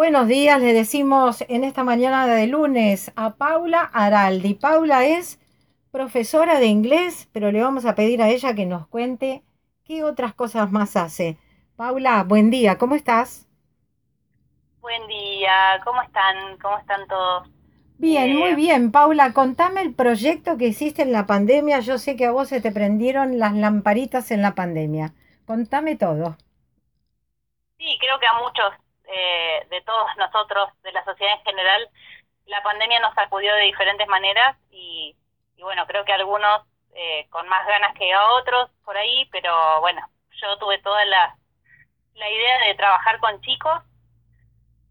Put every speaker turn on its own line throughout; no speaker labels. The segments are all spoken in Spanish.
buenos días. Le decimos en esta mañana de lunes a Paula Araldi. Paula es profesora de inglés, pero le vamos a pedir a ella que nos cuente qué otras cosas más hace. Paula, buen día, ¿cómo estás?
Buen día, ¿cómo están? ¿Cómo están todos?
Bien, muy bien. Paula, contame el proyecto que hiciste en la pandemia. Yo sé que a vos se te prendieron las lamparitas en la pandemia. Contame todo.
Sí, creo que a muchos eh, de todos nosotros, de la sociedad en general, la pandemia nos sacudió de diferentes maneras y, bueno, creo que algunos eh, con más ganas que a otros por ahí, pero bueno, yo tuve toda la, la idea de trabajar con chicos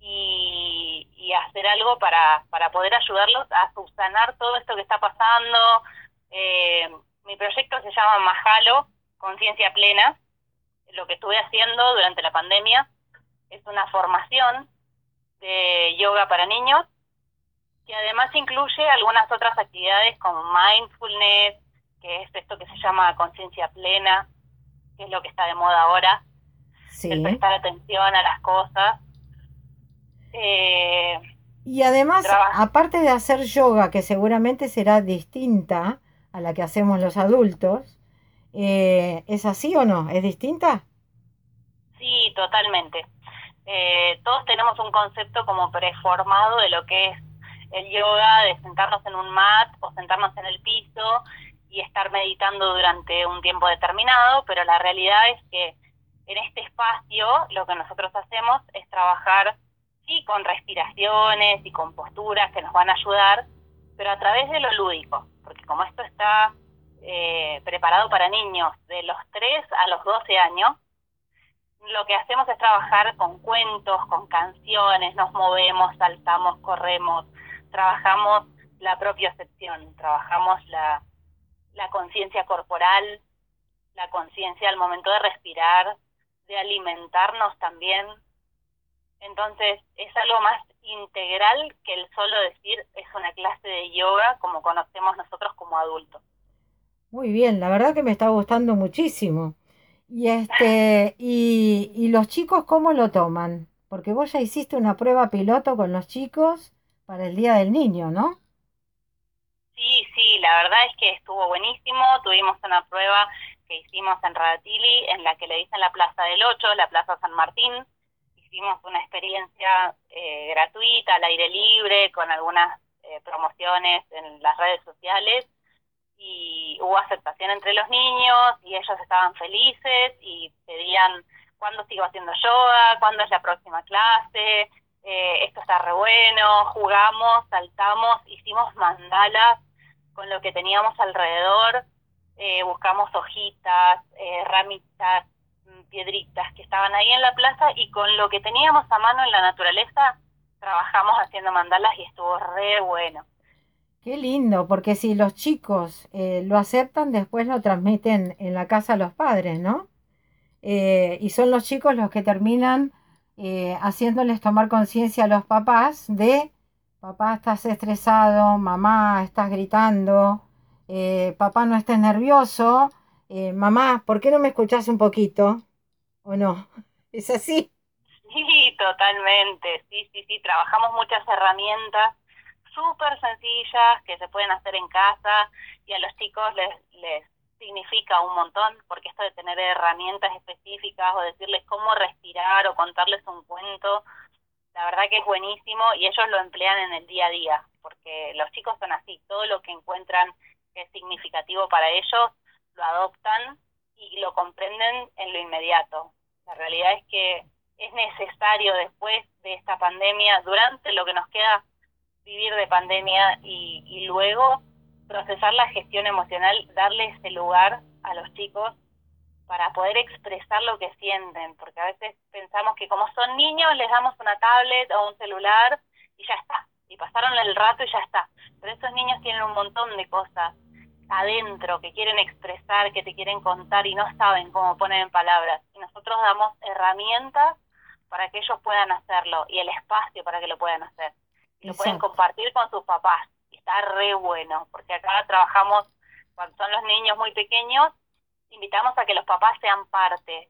y, y hacer algo para, para poder ayudarlos a subsanar todo esto que está pasando. Eh, mi proyecto se llama Majalo, Conciencia Plena. Lo que estuve haciendo durante la pandemia es una formación de yoga para niños que además incluye algunas otras actividades como mindfulness, que es esto que se llama conciencia plena, que es lo que está de moda ahora, el prestar atención a las cosas.
Eh, y además, aparte de hacer yoga, que seguramente será distinta a la que hacemos los adultos, eh, ¿es así o no? ¿Es distinta?
Sí, totalmente. Eh, todos tenemos un concepto como preformado de lo que es el yoga, de sentarnos en un mat o sentarnos en el piso y estar meditando durante un tiempo determinado, pero la realidad es que en este espacio lo que nosotros hacemos es trabajar sí con respiraciones y con posturas que nos van a ayudar, pero a través de lo lúdico, porque como esto está eh, preparado para niños de los 3 a los 12 años, lo que hacemos es trabajar con cuentos, con canciones, nos movemos, saltamos, corremos, trabajamos la propiocepción, trabajamos la, la conciencia corporal, la conciencia al momento de respirar, de alimentarnos también. Entonces es algo más integral que el solo decir es una clase de yoga como conocemos nosotros como adultos.
Muy bien, la verdad que me está gustando muchísimo. Y este, y, y los chicos cómo lo toman? Porque vos ya hiciste una prueba piloto con los chicos para el Día del Niño, ¿no?
Sí, sí, la verdad es que estuvo buenísimo. Tuvimos una prueba que hicimos en Radatili, en la que le dicen la Plaza del Ocho, la Plaza San Martín. Hicimos una experiencia eh, gratuita, al aire libre, con algunas eh, promociones en las redes sociales y hubo aceptación entre los niños y ellos estaban felices y pedían cuándo sigo haciendo yoga, cuándo es la próxima clase, eh, esto está re bueno, jugamos, saltamos, hicimos mandalas con lo que teníamos alrededor, eh, buscamos hojitas, eh, ramitas, mm, piedritas que estaban ahí en la plaza y con lo que teníamos a mano en la naturaleza trabajamos haciendo mandalas y estuvo re bueno.
Qué lindo, porque si los chicos eh, lo aceptan, después lo transmiten en la casa a los padres, ¿no? Eh, y son los chicos los que terminan eh, haciéndoles tomar conciencia a los papás de, papá, estás estresado, mamá, estás gritando, papá, no estés nervioso, mamá, ¿por qué no me escuchas un poquito? ¿O no? ¿Es así?
Sí, totalmente, sí, sí, sí, trabajamos muchas herramientas súper sencillas que se pueden hacer en casa y a los chicos les, les significa un montón, porque esto de tener herramientas específicas o decirles cómo respirar o contarles un cuento, la verdad que es buenísimo y ellos lo emplean en el día a día, porque los chicos son así, todo lo que encuentran que es significativo para ellos, lo adoptan y lo comprenden en lo inmediato. La realidad es que es necesario después de esta pandemia, durante lo que nos queda vivir de pandemia y, y luego procesar la gestión emocional, darle ese lugar a los chicos para poder expresar lo que sienten, porque a veces pensamos que como son niños les damos una tablet o un celular y ya está, y pasaron el rato y ya está. Pero esos niños tienen un montón de cosas adentro que quieren expresar, que te quieren contar y no saben cómo poner en palabras. Y nosotros damos herramientas para que ellos puedan hacerlo y el espacio para que lo puedan hacer lo pueden compartir con sus papás. Está re bueno, porque acá trabajamos, cuando son los niños muy pequeños, invitamos a que los papás sean parte.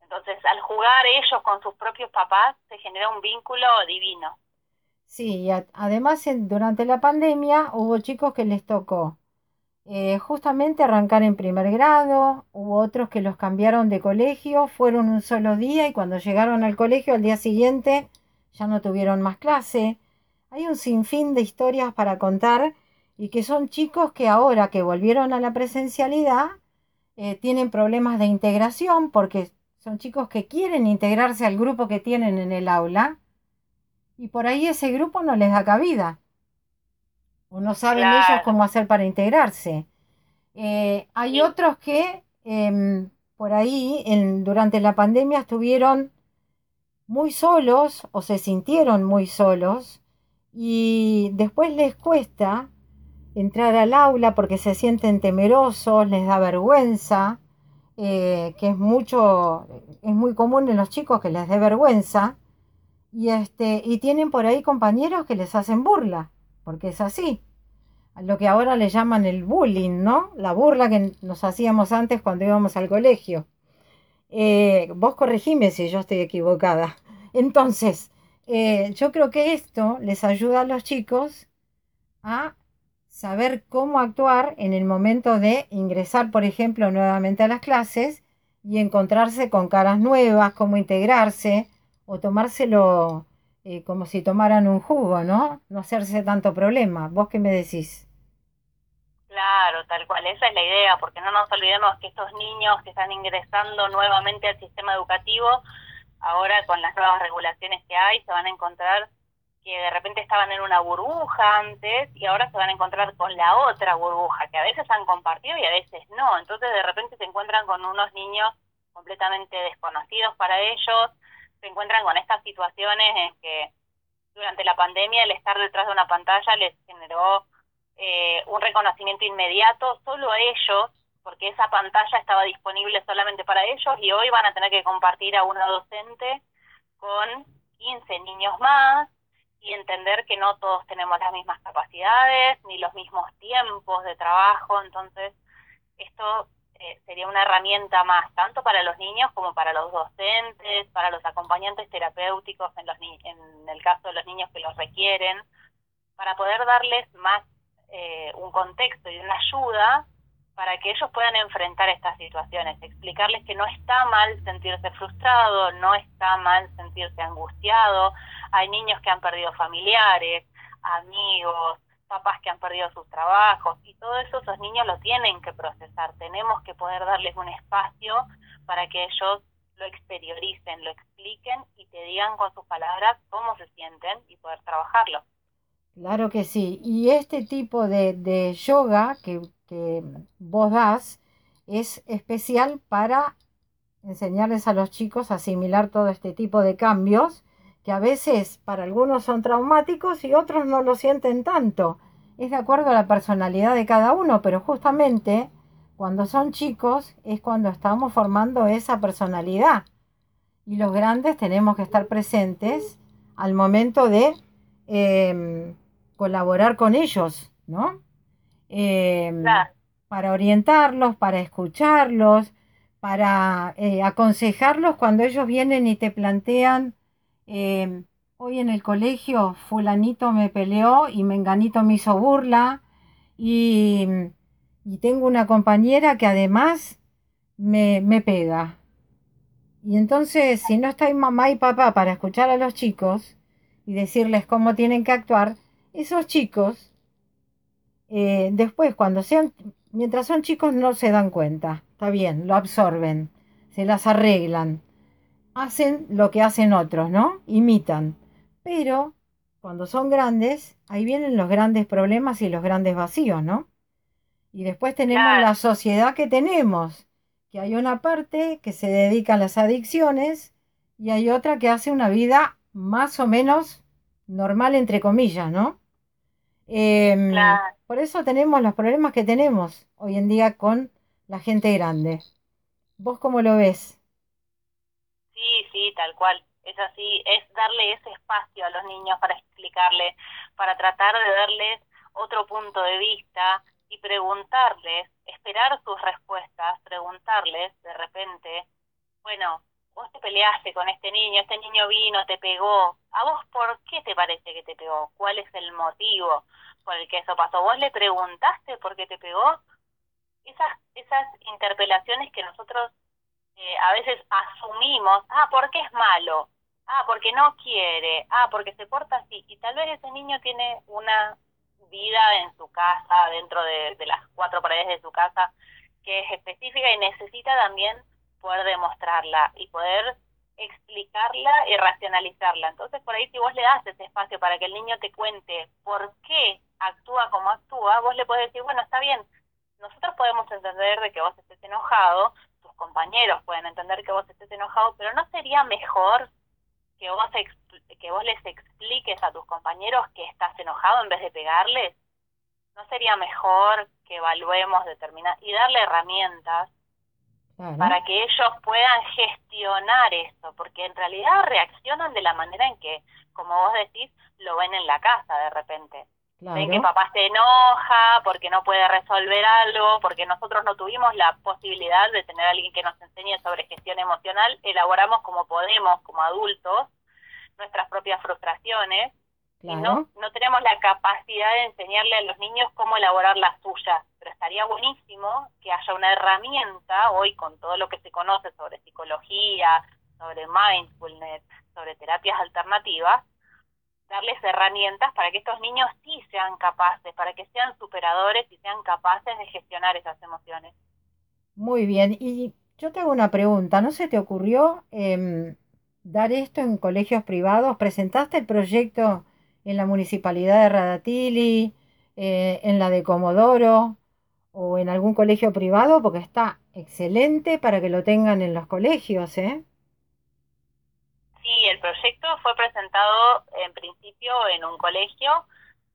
Entonces, al jugar ellos con sus propios papás, se genera un vínculo divino.
Sí, y además durante la pandemia hubo chicos que les tocó eh, justamente arrancar en primer grado, hubo otros que los cambiaron de colegio, fueron un solo día y cuando llegaron al colegio al día siguiente ya no tuvieron más clase. Hay un sinfín de historias para contar y que son chicos que ahora que volvieron a la presencialidad eh, tienen problemas de integración porque son chicos que quieren integrarse al grupo que tienen en el aula y por ahí ese grupo no les da cabida. O no saben ellos cómo hacer para integrarse. Eh, hay otros que em, por ahí en, durante la pandemia estuvieron muy solos o se sintieron muy solos y después les cuesta entrar al aula porque se sienten temerosos, les da vergüenza, eh, que es mucho, es muy común en los chicos que les dé vergüenza, y este, y tienen por ahí compañeros que les hacen burla, porque es así. Lo que ahora le llaman el bullying, ¿no? La burla que nos hacíamos antes cuando íbamos al colegio. Eh, vos corregime si yo estoy equivocada. Entonces, eh, yo creo que esto les ayuda a los chicos a saber cómo actuar en el momento de ingresar, por ejemplo, nuevamente a las clases y encontrarse con caras nuevas, cómo integrarse o tomárselo eh, como si tomaran un jugo, ¿no? No hacerse tanto problema. ¿Vos qué me decís?
Claro, tal cual, esa es la idea, porque no nos olvidemos que estos niños que están ingresando nuevamente al sistema educativo, ahora con las nuevas regulaciones que hay, se van a encontrar que de repente estaban en una burbuja antes y ahora se van a encontrar con la otra burbuja, que a veces han compartido y a veces no. Entonces de repente se encuentran con unos niños completamente desconocidos para ellos, se encuentran con estas situaciones en que durante la pandemia el estar detrás de una pantalla les generó eh, un reconocimiento inmediato solo a ellos, porque esa pantalla estaba disponible solamente para ellos y hoy van a tener que compartir a una docente con 15 niños más y entender que no todos tenemos las mismas capacidades ni los mismos tiempos de trabajo, entonces esto eh, sería una herramienta más, tanto para los niños como para los docentes, para los acompañantes terapéuticos en, los en el caso de los niños que los requieren, para poder darles más eh, un contexto y una ayuda para que ellos puedan enfrentar estas situaciones, explicarles que no está mal sentirse frustrado, no está mal sentirse angustiado, hay niños que han perdido familiares, amigos, papás que han perdido sus trabajos y todo eso esos niños lo tienen que procesar. Tenemos que poder darles un espacio para que ellos lo exterioricen, lo expliquen y te digan con sus palabras cómo se sienten y poder trabajarlo.
Claro que sí. Y este tipo de, de yoga que, que vos das es especial para enseñarles a los chicos a asimilar todo este tipo de cambios que a veces para algunos son traumáticos y otros no lo sienten tanto. Es de acuerdo a la personalidad de cada uno, pero justamente cuando son chicos es cuando estamos formando esa personalidad. Y los grandes tenemos que estar presentes al momento de em, colaborar con ellos, ¿no? Em, para orientarlos, para escucharlos, para eh, aconsejarlos cuando ellos vienen y te plantean Em, hoy en el colegio fulanito me peleó y menganito me hizo burla y, tengo una compañera que además me, me pega. Y entonces, si no está mamá y papá para escuchar a los chicos y decirles cómo tienen que actuar, esos chicos, eh, después, cuando sean, mientras son chicos, no se dan cuenta. Está bien, lo absorben, se las arreglan hacen lo que hacen otros, ¿no? Imitan. Pero cuando son grandes, ahí vienen los grandes problemas y los grandes vacíos, ¿no? Y después tenemos la sociedad que tenemos, que hay una parte que se dedica a las adicciones y hay otra que hace una vida más o menos normal, entre comillas, ¿no? Em, por eso tenemos los problemas que tenemos hoy en día con la gente grande. ¿Vos cómo lo ves?
Sí, sí, tal cual. Es así, es darle ese espacio a los niños para explicarles, para tratar de darles otro punto de vista y preguntarles, esperar sus respuestas, preguntarles de repente, bueno, vos te peleaste con este niño, este niño vino, te pegó. ¿A vos por qué te parece que te pegó? ¿Cuál es el motivo por el que eso pasó? ¿Vos le preguntaste por qué te pegó? Esas, esas interpelaciones que nosotros eh, a veces asumimos, ah, porque es malo, ah, porque no quiere, ah, porque se porta así. Y tal vez ese niño tiene una vida en su casa, dentro de, de las cuatro paredes de su casa, que es específica y necesita también poder demostrarla y poder explicarla y racionalizarla. Entonces, por ahí si vos le das ese espacio para que el niño te cuente por qué actúa como actúa, vos le podés decir, bueno, está bien, nosotros podemos entender de que vos estés enojado, tus compañeros pueden entender que vos estés enojado, pero ¿no sería mejor que vos, que vos les expliques a tus compañeros que estás enojado en vez de pegarles? ¿No sería mejor que evaluemos determinar y darle herramientas para que ellos puedan gestionar esto, porque en realidad reaccionan de la manera en que, como vos decís, lo ven en la casa de repente. Ven que papá se enoja porque no puede resolver algo, porque nosotros no tuvimos la posibilidad de tener a alguien que nos enseñe sobre gestión emocional, elaboramos como podemos, como adultos, nuestras propias frustraciones, y no, no tenemos la capacidad de enseñarle a los niños cómo elaborar las suyas pero estaría buenísimo que haya una herramienta hoy con todo lo que se conoce sobre psicología, sobre mindfulness, sobre terapias alternativas, darles herramientas para que estos niños sí sean capaces, para que sean superadores y sean capaces de gestionar esas emociones.
Muy bien, y yo te hago una pregunta, ¿no se te ocurrió em, dar esto en colegios privados? ¿Presentaste el proyecto en la municipalidad de Radatili, eh, en la de Comodoro? O en algún colegio privado porque está excelente para que lo tengan en los colegios, ¿eh?
Sí, el proyecto fue presentado en principio en un colegio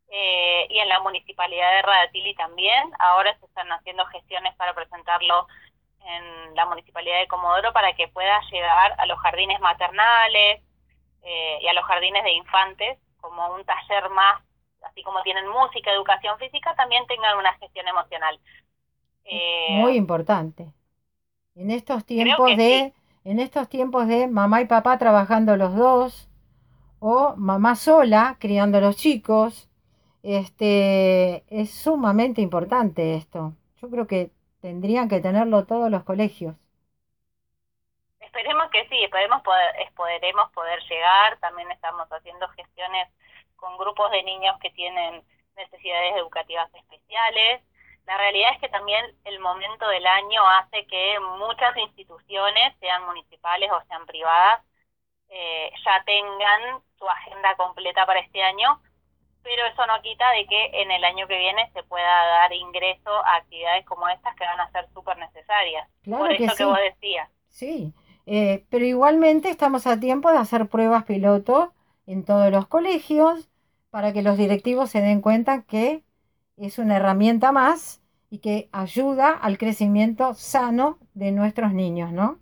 eh, y en la municipalidad de Radatili también. Ahora se están haciendo gestiones para presentarlo en la municipalidad de Comodoro para que pueda llegar a los jardines maternales eh, y a los jardines de infantes como un taller más así como tienen música, educación física, también tengan una gestión emocional.
Eh, Muy importante. En estos tiempos de, en estos tiempos de mamá y papá trabajando los dos, o mamá sola criando a los chicos, este es sumamente importante esto. Yo creo que tendrían que tenerlo todos los colegios.
Esperemos que sí, esperemos poder, podremos poder llegar. También estamos haciendo gestiones con grupos de niños que tienen necesidades educativas especiales. La realidad es que también el momento del año hace que muchas instituciones, sean municipales o sean privadas, eh, ya tengan su agenda completa para este año, pero eso no quita de que en el año que viene se pueda dar ingreso a actividades como estas que van a ser súper necesarias. Por eso que, vos decías.
Sí, eh, pero igualmente estamos a tiempo de hacer pruebas piloto en todos los colegios para que los directivos se den cuenta que es una herramienta más y que ayuda al crecimiento sano de nuestros niños, ¿no?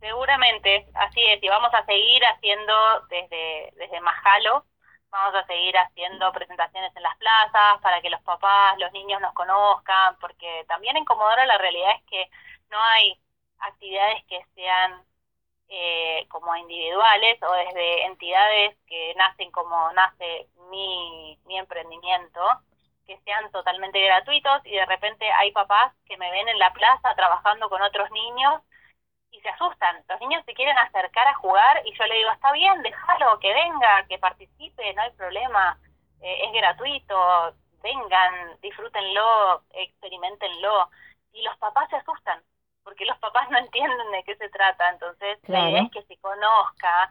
Seguramente, así es, y vamos a seguir haciendo desde, desde Majalo, vamos a seguir haciendo presentaciones en las plazas para que los papás, los niños nos conozcan, porque también en Comodoro la realidad es que no hay actividades que sean eh, como individuales o desde entidades que nacen como nace mi, mi emprendimiento, que sean totalmente gratuitos y de repente hay papás que me ven en la plaza trabajando con otros niños y se asustan. Los niños se quieren acercar a jugar y yo le digo, está bien, déjalo, que venga, que participe, no hay problema, eh, es gratuito, vengan, disfrútenlo, experimentenlo. Y los papás se asustan porque los papás no entienden de qué se trata, entonces la idea es que se conozca,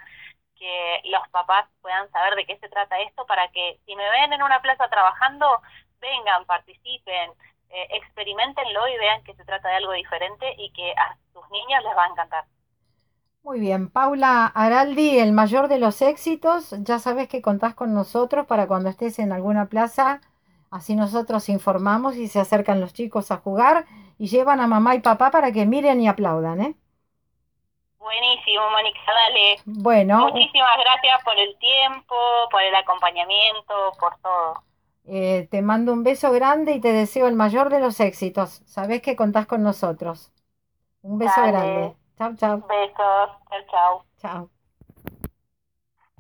que los papás puedan saber de qué se trata esto para que si me ven en una plaza trabajando, vengan, participen, eh, experimentenlo y vean que se trata de algo diferente y que a sus niños les va a encantar.
Muy bien, Paula Araldi, el mayor de los éxitos, ya sabes que contás con nosotros para cuando estés en alguna plaza, así nosotros informamos y se acercan los chicos a jugar y llevan a mamá y papá para que miren y aplaudan, ¿eh?
Buenísimo, Mónica, dale.
Bueno.
Muchísimas gracias por el tiempo, por el acompañamiento, por todo.
Eh, te mando un beso grande y te deseo el mayor de los éxitos. Sabes que contás con nosotros. Un beso grande. Chao, chao.
Besos. Chao, chao.
Chao.